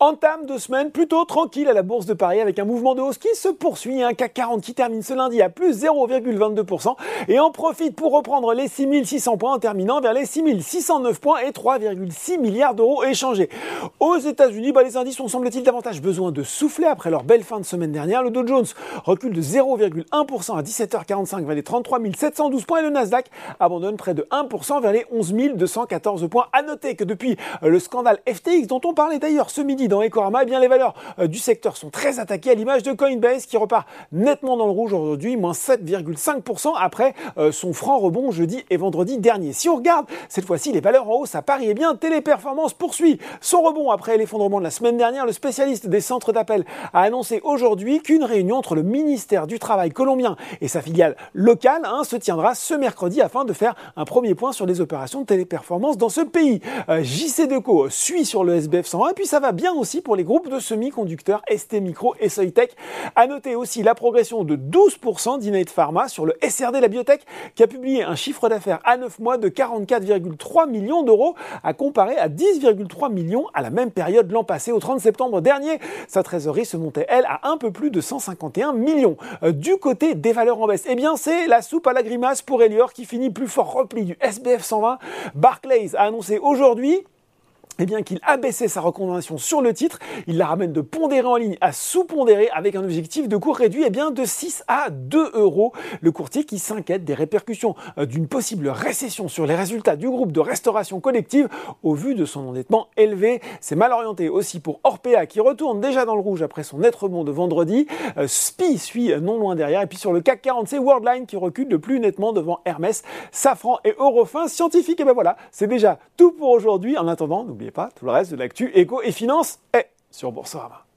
Entame de semaine plutôt tranquille à la Bourse de Paris avec un mouvement de hausse qui se poursuit, un CAC 40 qui termine ce lundi à plus 0,22% et en profite pour reprendre les 6600 points en terminant vers les 6609 points et 3,6 milliards d'euros échangés. Aux États-Unis, bah, les indices ont semble-t-il davantage besoin de souffler après leur belle fin de semaine dernière. Le Dow Jones recule de 0,1% à 17h45 vers les 33 712 points et le Nasdaq abandonne près de 1% vers les 11 214 points. À noter que depuis le scandale FTX dont on parlait d'ailleurs ce midi dans Ecorama, eh bien les valeurs euh, du secteur sont très attaquées à l'image de Coinbase qui repart nettement dans le rouge aujourd'hui, moins 7,5% après euh, son franc rebond jeudi et vendredi dernier. Si on regarde cette fois-ci les valeurs en hausse à Paris, eh bien Téléperformance poursuit son rebond après l'effondrement de la semaine dernière. Le spécialiste des centres d'appel a annoncé aujourd'hui qu'une réunion entre le ministère du Travail colombien et sa filiale locale hein, se tiendra ce mercredi afin de faire un premier point sur les opérations de téléperformance dans ce pays. Euh, JC Deco suit sur le SBF 101 et puis ça va bien aussi pour les groupes de semi-conducteurs ST Micro et Soitec. À noter aussi la progression de 12% d'Innate Pharma sur le SRD La Biotech qui a publié un chiffre d'affaires à 9 mois de 44,3 millions d'euros à comparer à 10,3 millions à la même période l'an passé au 30 septembre dernier. Sa trésorerie se montait elle à un peu plus de 151 millions. Euh, du côté des valeurs en baisse, eh bien c'est la soupe à la grimace pour Elior qui finit plus fort repli du SBF 120. Barclays a annoncé aujourd'hui eh bien qu'il a baissé sa recommandation sur le titre, il la ramène de pondéré en ligne à sous-pondéré avec un objectif de cours réduit eh bien, de 6 à 2 euros. Le courtier qui s'inquiète des répercussions euh, d'une possible récession sur les résultats du groupe de restauration collective au vu de son endettement élevé. C'est mal orienté aussi pour Orpea qui retourne déjà dans le rouge après son net rebond de vendredi. Euh, SPI suit non loin derrière et puis sur le CAC 40 c'est Worldline qui recule de plus nettement devant Hermès, Safran et Eurofin. Scientifique et ben voilà, c'est déjà tout pour aujourd'hui. En attendant, pas, tout le reste de l'actu éco et finance est sur Boursorama.